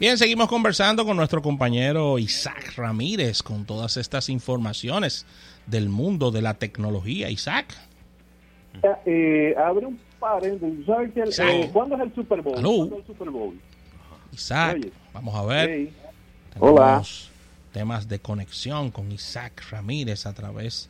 Bien, seguimos conversando con nuestro compañero Isaac Ramírez con todas estas informaciones del mundo de la tecnología. Isaac. Eh, abre un paréntesis. ¿Sabes que el- eh, ¿Cuándo es el Super Bowl? ¿Cuándo es el Super Bowl? Isaac, Oye. vamos a ver. Tenemos Hola. temas de conexión con Isaac Ramírez a través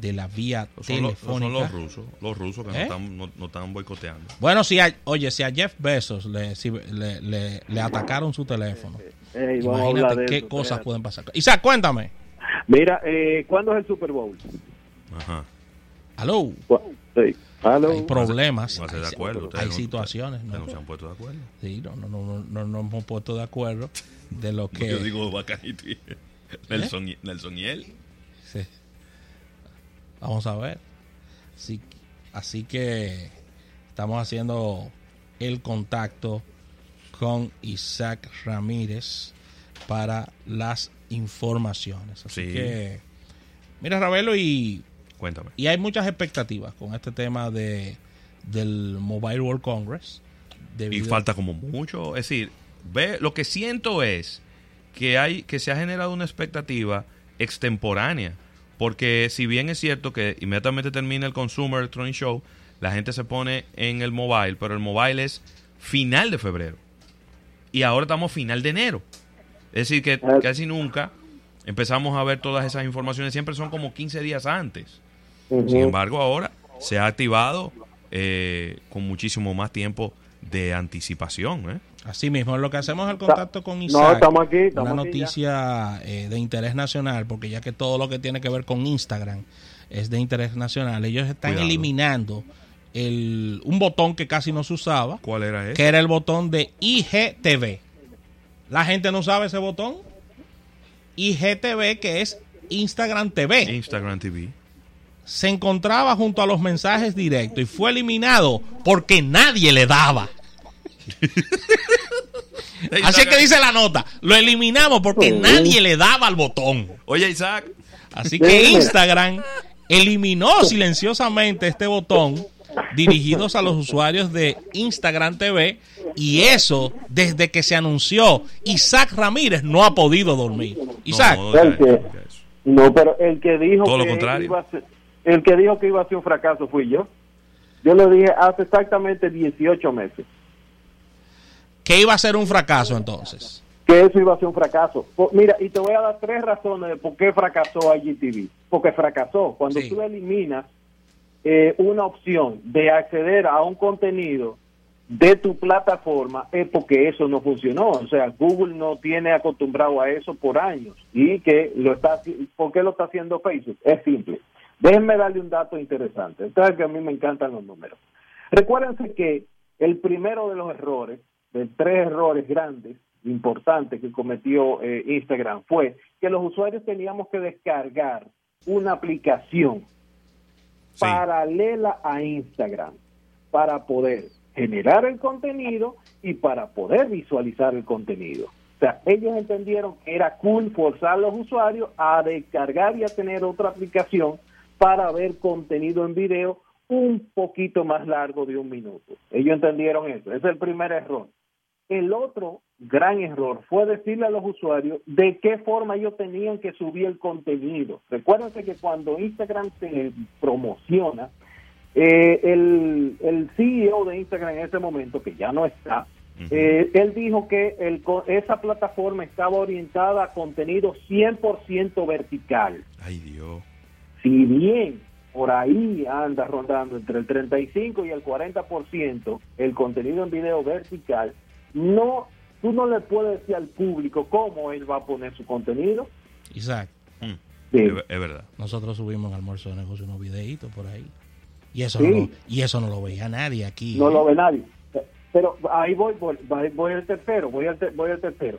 de la vía Son, los- telefónica. son los rusos, los rusos que ¿Eh? nos, están, no, están boicoteando. Bueno, si a, oye, si a Jeff Bezos le, si le, le- le atacaron su teléfono, a hablar imagínate qué eso, cosas espérate. pueden pasar. Isaac, cuéntame. Mira, eh, ¿cuándo es el Super Bowl? Ajá. Aló, Sí. Aló. hay problemas, No se de hay, acuerdo. hay no- situaciones, ¿no? no se han puesto de acuerdo. Sí, no, no, no, no, no, no hemos puesto de acuerdo de lo que... Yo digo Bacanito y Nelson, y- Nelson y él. Sí. Vamos a ver. Así, así que estamos haciendo el contacto con Isaac Ramírez para las informaciones. Así Sí. que, mira, Ravelo, y, Cuéntame. y hay muchas expectativas con este tema de del Mobile World Congress. Y falta como mucho. Es decir, ve, lo que siento es que hay que se ha generado una expectativa extemporánea. Porque si bien es cierto que inmediatamente termina el Consumer Electronic Show, la gente se pone en el mobile, pero el mobile es final de febrero. Y ahora estamos final de enero. Es decir, que Ah. casi nunca empezamos a ver todas esas informaciones. Siempre son como 15 días antes. Sin embargo, ahora se ha activado eh, con muchísimo más tiempo de anticipación. ¿eh? Así mismo, lo que hacemos es el contacto con No, Isaac. estamos aquí, estamos una aquí noticia eh, de interés nacional, porque ya que todo lo que tiene que ver con Instagram es de interés nacional, ellos están Cuidado. eliminando el, un botón que casi no se usaba, ¿Cuál era ese? que era el botón de IGTV. La gente no sabe ese botón. IGTV, que es Instagram TV, Instagram TV. Se encontraba junto a los mensajes directos y fue eliminado porque nadie le daba. Así es que dice la nota, lo eliminamos porque nadie le daba al botón. Oye, Isaac. Así que Instagram eliminó silenciosamente este botón dirigidos a los usuarios de Instagram TV y eso desde que se anunció Isaac Ramírez no ha podido dormir. Isaac, No, pero el que dijo Todo lo contrario. iba a ser, el que dijo que iba a ser un fracaso fui yo. Yo lo dije hace exactamente 18 meses que iba a ser un fracaso entonces. que eso iba a ser un fracaso. Mira, y te voy a dar tres razones de por qué fracasó IGTV. Porque fracasó. Cuando Sí. tú eliminas eh, una opción de acceder a un contenido de tu plataforma es porque eso no funcionó. O sea, Google no tiene acostumbrado a eso por años. ¿Y que lo está, por qué lo está haciendo Facebook? Es simple. Déjenme darle un dato interesante. Ustedes que a mí me encantan los números. Recuérdense que el primero de los errores, de tres errores grandes, importantes que cometió eh, Instagram, fue que los usuarios teníamos que descargar una aplicación Sí. paralela a Instagram para poder generar el contenido y para poder visualizar el contenido. O sea, ellos entendieron que era cool forzar a los usuarios a descargar y a tener otra aplicación para ver contenido en video un poquito más largo de un minuto. Ellos entendieron eso. Ese es el primer error. El otro gran error fue decirle a los usuarios de qué forma ellos tenían que subir el contenido. Recuérdense que cuando Instagram se promociona, eh, el, el CEO de Instagram en ese momento, que ya no está, eh, él dijo que el, esa plataforma estaba orientada a contenido 100% vertical. Ay, Dios. Si bien por ahí anda rondando entre el 35 y el 40% el contenido en video vertical, no tú no le puedes decir al público cómo él va a poner su contenido. Isaac, Mm. Sí. Es, es verdad. nosotros subimos en almuerzo de negocio unos videitos por ahí. Y eso, Sí. no lo, y eso no lo veía nadie aquí. No ¿eh? lo ve nadie. Pero ahí voy, voy, voy- voy al tercero, voy al, voy al tercero.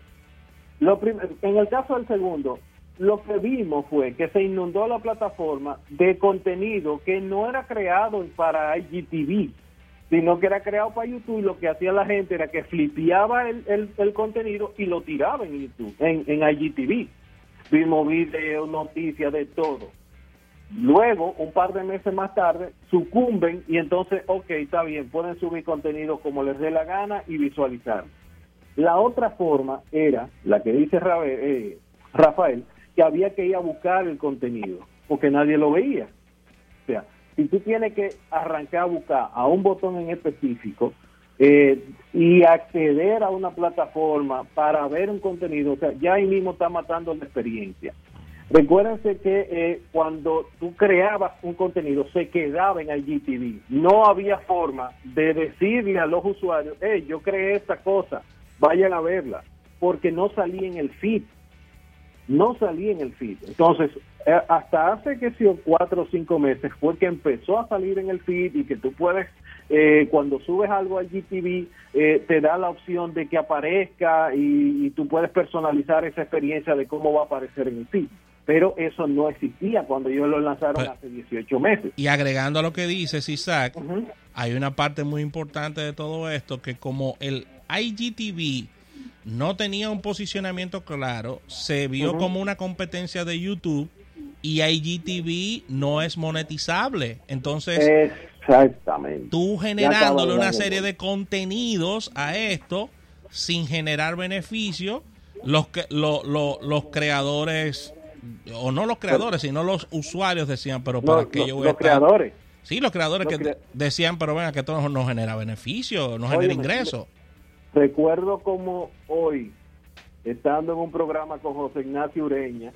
Lo en el caso del segundo, lo que vimos fue que se inundó la plataforma de contenido que no era creado para IGTV, sino que era creado para YouTube y lo que hacía la gente era que flipeaba el, el- contenido y lo tiraba en YouTube, en, en IGTV. Vimos videos, noticias, de todo. Luego, un par de meses más tarde, sucumben y entonces, ok, está bien, pueden subir contenido como les dé la gana y visualizar. La otra forma era la que dice eh, Rafael, que había que ir a buscar el contenido, porque nadie lo veía. O sea, si tú tienes que arrancar a buscar a un botón en específico eh, y acceder a una plataforma para ver un contenido, o sea, ya ahí mismo está matando la experiencia. Recuérdense que eh, cuando tú creabas un contenido se quedaba en IGTV. No había forma de decirle a los usuarios, hey, yo creé esta cosa, vayan a verla, porque no salía en el feed. No salía en el feed. Entonces, eh, hasta hace que si cuatro o cinco meses fue que empezó a salir en el feed y que tú puedes, eh, cuando subes algo al GTV, eh, te da la opción de que aparezca y, tú puedes personalizar esa experiencia de cómo va a aparecer en el feed. Pero eso no existía cuando ellos lo lanzaron pues, hace 18 meses. Y agregando a lo que dices, Isaac, hay una parte muy importante de todo esto que como el IGTV no tenía un posicionamiento claro, se vio como una competencia de YouTube y IGTV no es monetizable. Entonces, Exactamente. tú generándole una serie de contenidos a esto sin generar beneficio, los, que, los creadores, o no los creadores, sino los usuarios decían, pero para que yo voy los creadores. Sí, los creadores que decían, pero venga, que esto no genera beneficio, no genera ingreso. Recuerdo como hoy, estando en un programa con José Ignacio Ureña,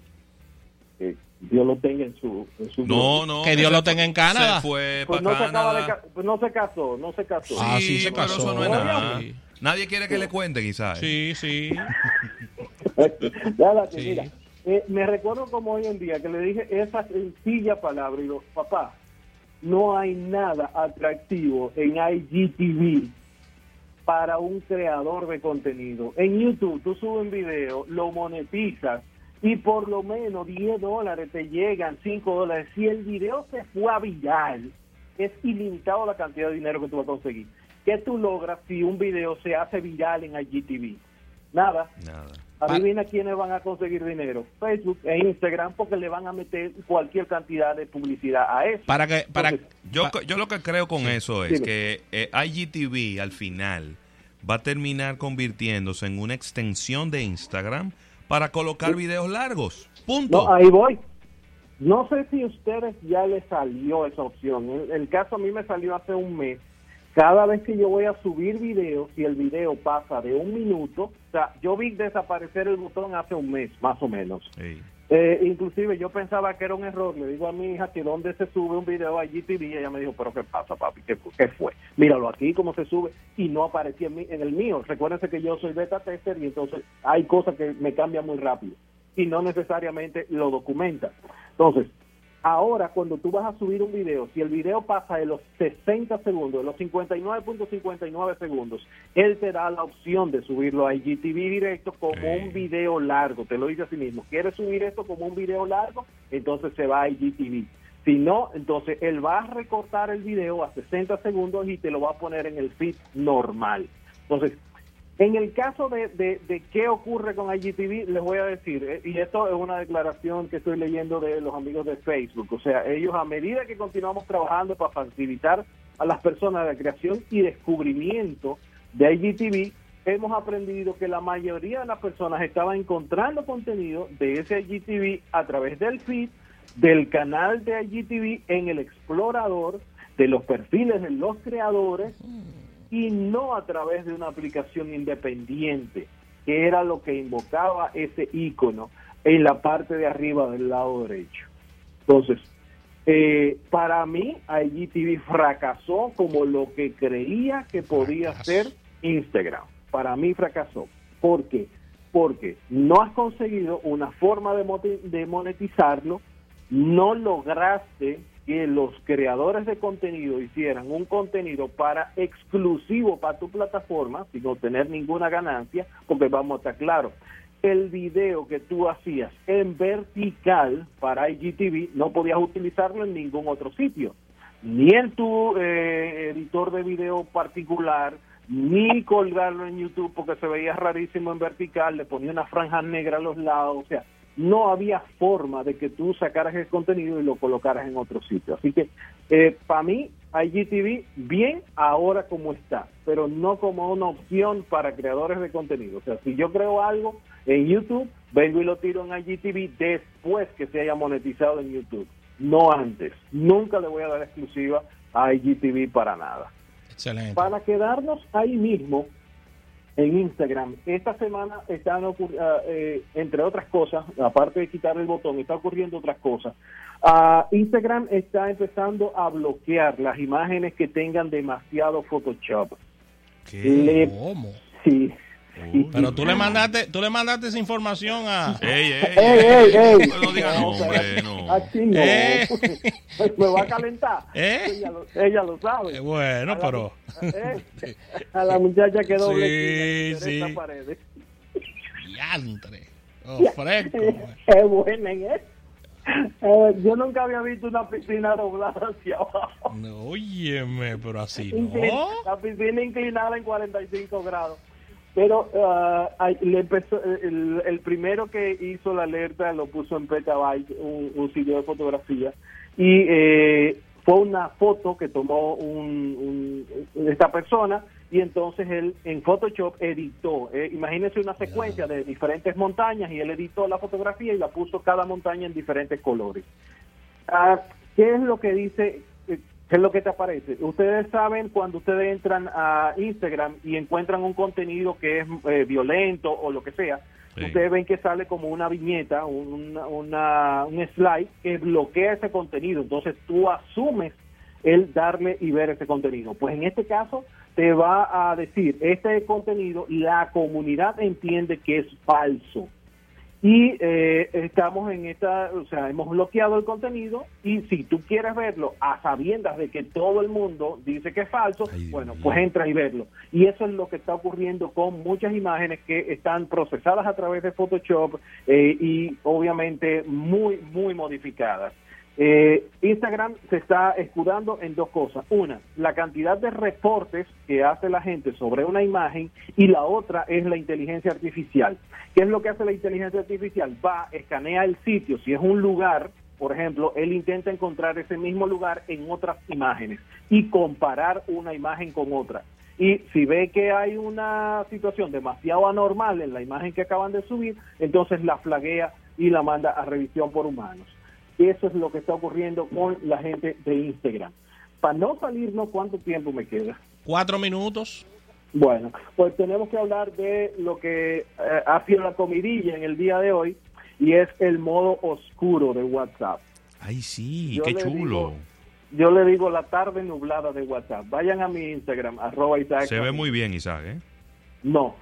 que Dios lo tenga en su, no no que Dios lo tenga en Canadá. fue pues no, se pues no se casó no se casó. Ah sí, se casó. no es nada. nadie quiere que le cuente quizás sí sí, mira eh, me recuerdo como hoy en día que le dije esa sencilla palabra y digo papá no hay nada atractivo en IGTV para un creador de contenido. En YouTube tú subes un video, lo monetizas y por lo menos 10 dólares te llegan, 5 dólares. Si el video se fue a viral, es ilimitado la cantidad de dinero que tú vas a conseguir. ¿Qué tú logras si un video se hace viral en IGTV? Nada. Nada. Adivina quiénes van a conseguir dinero. Facebook e Instagram porque le van a meter cualquier cantidad de publicidad a eso. Para que, para, yo, yo lo que creo con eso es que eh, IGTV al final va a terminar convirtiéndose en una extensión de Instagram para colocar videos largos. Punto. No, ahí voy. No sé si a ustedes ya les salió esa opción. El, el caso a mí me salió hace un mes cada vez que yo voy a subir video, si el video pasa de un minuto, o sea, yo vi desaparecer el botón hace un mes, más o menos. Eh, inclusive yo pensaba que era un error, le digo a mi hija que dónde se sube un video a GTV y ella me dijo, pero ¿qué pasa papi? ¿Qué, fue? Míralo aquí cómo se sube y no aparecía en, en el mío. Recuérdense que yo soy beta tester y entonces hay cosas que me cambian muy rápido y no necesariamente lo documenta. Entonces, Ahora, cuando tú vas a subir un video, si el video pasa de los 60 segundos, de los 59.59 segundos, él te da la opción de subirlo a IGTV directo como un video largo. Te lo dice a sí mismo. ¿Quieres subir esto como un video largo? Entonces se va a IGTV. Si no, entonces él va a recortar el video a 60 segundos y te lo va a poner en el feed normal. Entonces, en el caso de, de, qué ocurre con IGTV, les voy a decir, eh, y esto es una declaración que estoy leyendo de los amigos de Facebook, o sea, ellos a medida que continuamos trabajando para facilitar a las personas la creación y descubrimiento de IGTV, hemos aprendido que la mayoría de las personas estaban encontrando contenido de ese IGTV a través del feed, del canal de IGTV en el explorador, de los perfiles de los creadores y no a través de una aplicación independiente, que era lo que invocaba ese icono en la parte de arriba del lado derecho. Entonces, eh, para mí, IGTV fracasó como lo que creía que podía ser Instagram. Para mí fracasó. ¿Por qué? Porque no has conseguido una forma de monetizarlo, no lograste que los creadores de contenido hicieran un contenido para exclusivo para tu plataforma, sin obtener ninguna ganancia, porque vamos a estar claros, el video que tú hacías en vertical para IGTV no podías utilizarlo en ningún otro sitio, ni en tu eh, editor de video particular, ni colgarlo en YouTube porque se veía rarísimo en vertical, le ponía una franja negra a los lados, o sea, no había forma de que tú sacaras el contenido y lo colocaras en otro sitio. Así que eh, para mí IGTV bien ahora como está, pero no como una opción para creadores de contenido. O sea, si yo creo algo en YouTube, vengo y lo tiro en IGTV después que se haya monetizado en YouTube, no antes. Nunca le voy a dar exclusiva a IGTV para nada. Excelente. Para quedarnos ahí mismo en Instagram, esta semana están ocurri- ah, eh, entre otras cosas, aparte de quitar el botón, está ocurriendo otras cosas. Ah, Instagram está empezando a bloquear las imágenes que tengan demasiado Photoshop. Le- ¿Cómo? sí. Pero tú le mandaste, tú le mandaste esa información a... Ey, ey, ¡Ey, ey, ey! No diga nombre, no. Así no. Eh. Me va a calentar. Eh. Ella, lo, ella lo sabe. Eh, bueno, A la- pero... eh, A la muchacha que doble Sí, sí. Paredes. Diantre. Ofrezco. Es buena en eso. Eh, yo nunca había visto una piscina doblada hacia abajo. No, Óyeme, pero así no. La piscina inclinada en 45 grados. Pero le empezó, el, el primero que hizo la alerta lo puso en Petabyte, un, un sitio de fotografía, y eh, fue una foto que tomó un, un- esta persona y entonces él en Photoshop editó, eh, imagínense una secuencia de diferentes montañas y él editó la fotografía y la puso cada montaña en diferentes colores. Ah, ¿Qué es lo que dice? ¿Qué es lo que te aparece? Ustedes saben cuando ustedes entran a Instagram y encuentran un contenido que es eh, violento o lo que sea, Sí. ustedes ven que sale como una viñeta, un, una- un slide que bloquea ese contenido. Entonces tú asumes el darle y ver ese contenido. Pues en este caso te va a decir, este contenido la comunidad entiende que es falso y eh, estamos en esta, o sea, hemos bloqueado el contenido y si tú quieres verlo a sabiendas de que todo el mundo dice que es falso, Ay, bueno, pues entra y verlo. Y eso es lo que está ocurriendo con muchas imágenes que están procesadas a través de Photoshop eh, y obviamente muy, muy modificadas. Eh, Instagram se está escudando en dos cosas. Una, la cantidad de reportes que hace la gente sobre una imagen y la otra es la inteligencia artificial. ¿Qué es lo que hace la inteligencia artificial? Va, escanea el sitio. Si es un lugar, por ejemplo, él intenta encontrar ese mismo lugar en otras imágenes y comparar una imagen con otra. Y si ve que hay una situación demasiado anormal en la imagen que acaban de subir, entonces la flaguea y la manda a revisión por humanos. Eso es lo que está ocurriendo con la gente de Instagram. Para no salirnos, ¿cuánto tiempo me queda? Cuatro minutos. Bueno, pues tenemos que hablar de lo que eh, ha sido la comidilla en el día de hoy y es el modo oscuro de WhatsApp. Ay, sí, Yo qué le chulo. digo- Yo le digo la tarde nublada de WhatsApp. Vayan a mi Instagram, arroba Isaac. Se ve muy bien, Isaac, ¿eh? No.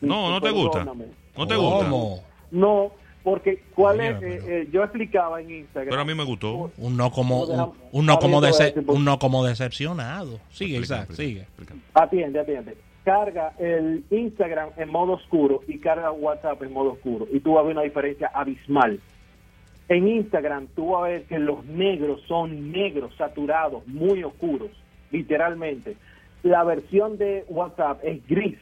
No, ¿no te gusta? ¿No te gusta? ¿Cómo? No, porque ¿cuál es? Eh, eh, yo explicaba en Instagram. Pero a mí me gustó. Un no como, un, un no como, dece- un no como decepcionado. Sigue, explícame, sigue. explícame. Atiende, atiende. Carga el Instagram en modo oscuro y carga WhatsApp en modo oscuro. Y tú vas a ver una diferencia abismal. En Instagram tú vas a ver que los negros son negros, saturados, muy oscuros, literalmente. La versión de WhatsApp es gris.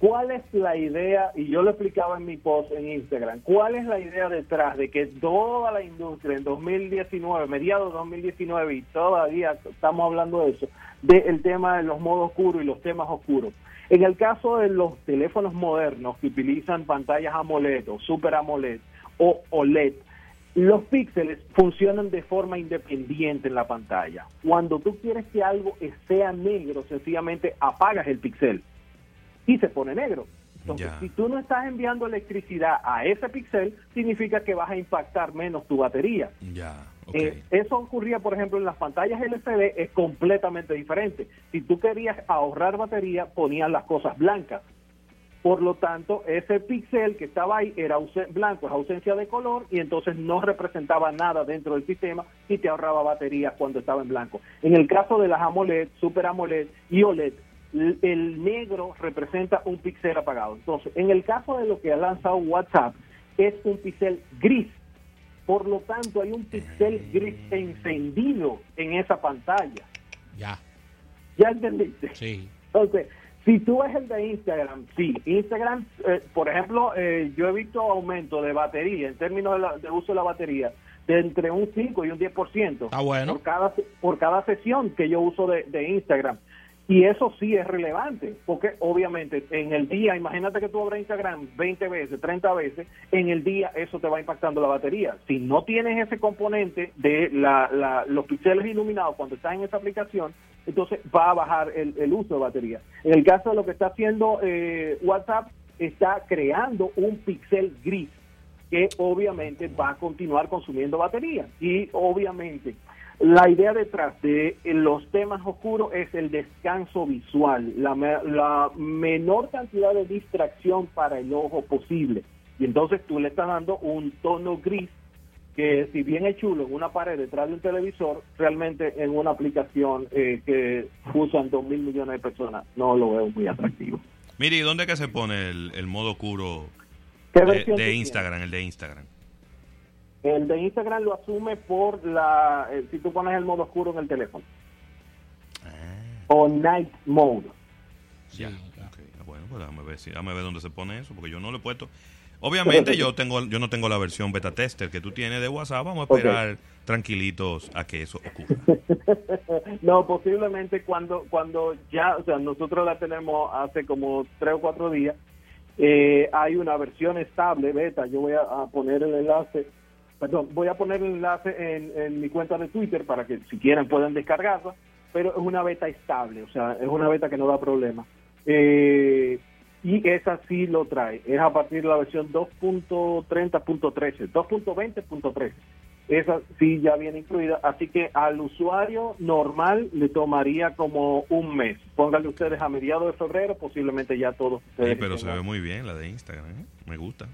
¿Cuál es la idea? Y yo lo explicaba en mi post en Instagram. ¿Cuál es la idea detrás de que toda la industria en 2019, mediados de 2019, y todavía estamos hablando de eso, del tema de los modos oscuros y los temas oscuros? En el caso de los teléfonos modernos que utilizan pantallas AMOLED o Super AMOLED o OLED, los píxeles funcionan de forma independiente en la pantalla. Cuando tú quieres que algo sea negro, sencillamente apagas el píxel y se pone negro. Entonces, Ya. si tú no estás enviando electricidad a ese píxel, significa que vas a impactar menos tu batería. Ya. Eh, eso ocurría, por ejemplo, en las pantallas LCD, es completamente diferente. Si tú querías ahorrar batería, ponías las cosas blancas. Por lo tanto, ese píxel que estaba ahí era blanco, es ausencia de color, y entonces no representaba nada dentro del sistema y te ahorraba batería cuando estaba en blanco. En el caso de las AMOLED, Super AMOLED y OLED, el negro representa un píxel apagado. Entonces, en el caso de lo que ha lanzado WhatsApp, es un píxel gris. Por lo tanto, hay un píxel gris encendido en esa pantalla. Ya, ¿Ya entendiste? sí. Entonces, si tú ves el de Instagram, sí, Instagram, eh, por ejemplo, eh, yo he visto aumento de batería en términos de, la- de uso de la batería de entre un 5 y un 10% Ah, bueno. por, cada, por cada sesión que yo uso de, de Instagram. Y eso sí es relevante, porque obviamente en el día, imagínate que tú abres Instagram 20 veces, 30 veces, en el día eso te va impactando la batería. Si no tienes ese componente de la, la- los píxeles iluminados cuando estás en esa aplicación, entonces va a bajar el, el uso de batería. En el caso de lo que está haciendo eh, WhatsApp, está creando un píxel gris que obviamente va a continuar consumiendo batería. Y obviamente la idea detrás de los temas oscuros es el descanso visual, la, la menor cantidad de distracción para el ojo posible. Y entonces tú le estás dando un tono gris que si bien es chulo en una pared detrás de un televisor, realmente en una aplicación eh, que usan dos mil millones de personas no lo veo muy atractivo. Mire, ¿y dónde es que se pone el, el modo oscuro ¿Qué de, Instagram? El de Instagram. El de Instagram lo asume por la, eh, si tú pones el modo oscuro en el teléfono. O night mode. Ya. Ah, Bueno, pues déjame ver, si, déjame ver dónde se pone eso, porque yo no lo he puesto. Obviamente yo tengo yo no tengo la versión beta tester que tú tienes de WhatsApp. Vamos a esperar tranquilitos a que eso ocurra. no, posiblemente cuando cuando ya, o sea, nosotros la tenemos hace como tres o cuatro días. eh, hay una versión estable beta. Yo voy a, a poner el enlace, perdón, voy a poner el enlace en, en mi cuenta de Twitter para que si quieren puedan descargarla. Pero es una beta estable, o sea, es una beta que no da problema. Eh, y esa sí lo trae. Es a partir de la versión 2.30.13, 2.20.13. Esa sí ya viene incluida, así que al usuario normal le tomaría como un mes. Pónganle ustedes a mediados de febrero, posiblemente ya todos ustedes. Sí, pero se ve muy bien la de Instagram. ¿eh? Me gusta.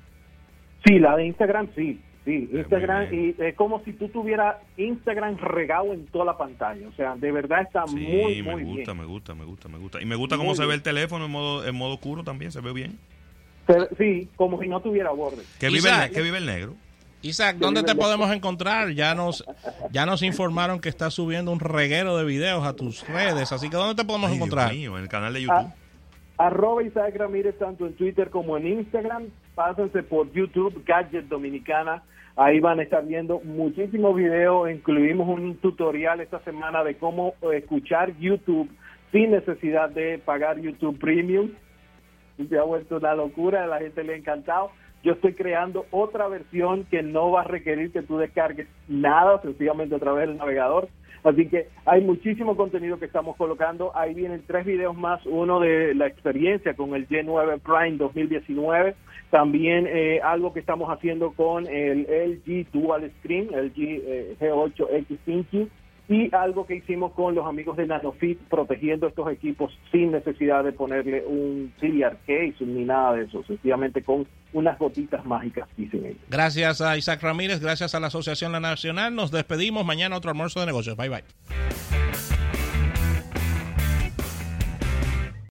Sí, la de Instagram sí. Sí, Instagram, y es como si tú tuvieras Instagram regado en toda la pantalla. O sea, de verdad está Sí, muy, me muy gusta, bien. me gusta, me gusta, me gusta. Y me gusta cómo se ve el teléfono en modo en modo oscuro también, se ve bien. Se- Sí, como si no tuviera borde. Que vive, el, Isaac. ne- que vive el negro. Isaac, ¿dónde te podemos encontrar? Ya nos, ya nos informaron que estás subiendo un reguero de videos a tus redes, así que ¿dónde te podemos Ay, Dios encontrar? mío, en el canal de YouTube. Ah, arroba Isaac Ramírez tanto en Twitter como en Instagram. Pásense por YouTube, Gadget Dominicana. Ahí van a estar viendo muchísimos videos. Incluimos un tutorial esta semana de cómo escuchar YouTube sin necesidad de pagar YouTube Premium. Se ha vuelto una locura, a la gente le ha encantado. Yo estoy creando otra versión que no va a requerir que tú descargues nada, sencillamente a través del navegador. Así que hay muchísimo contenido que estamos colocando. Ahí vienen tres videos más. Uno de la experiencia con el G9 Prime 2019. También eh, algo que estamos haciendo con el LG Dual Screen, el G, eh, G8X Thinking. Y algo que hicimos con los amigos de NanoFit, protegiendo estos equipos sin necesidad de ponerle un clear case ni nada de eso. Sencillamente con unas gotitas mágicas, dicen ellos. Gracias a Isaac Ramírez, gracias a la Asociación La Nacional. Nos despedimos. Mañana otro almuerzo de negocios. Bye bye.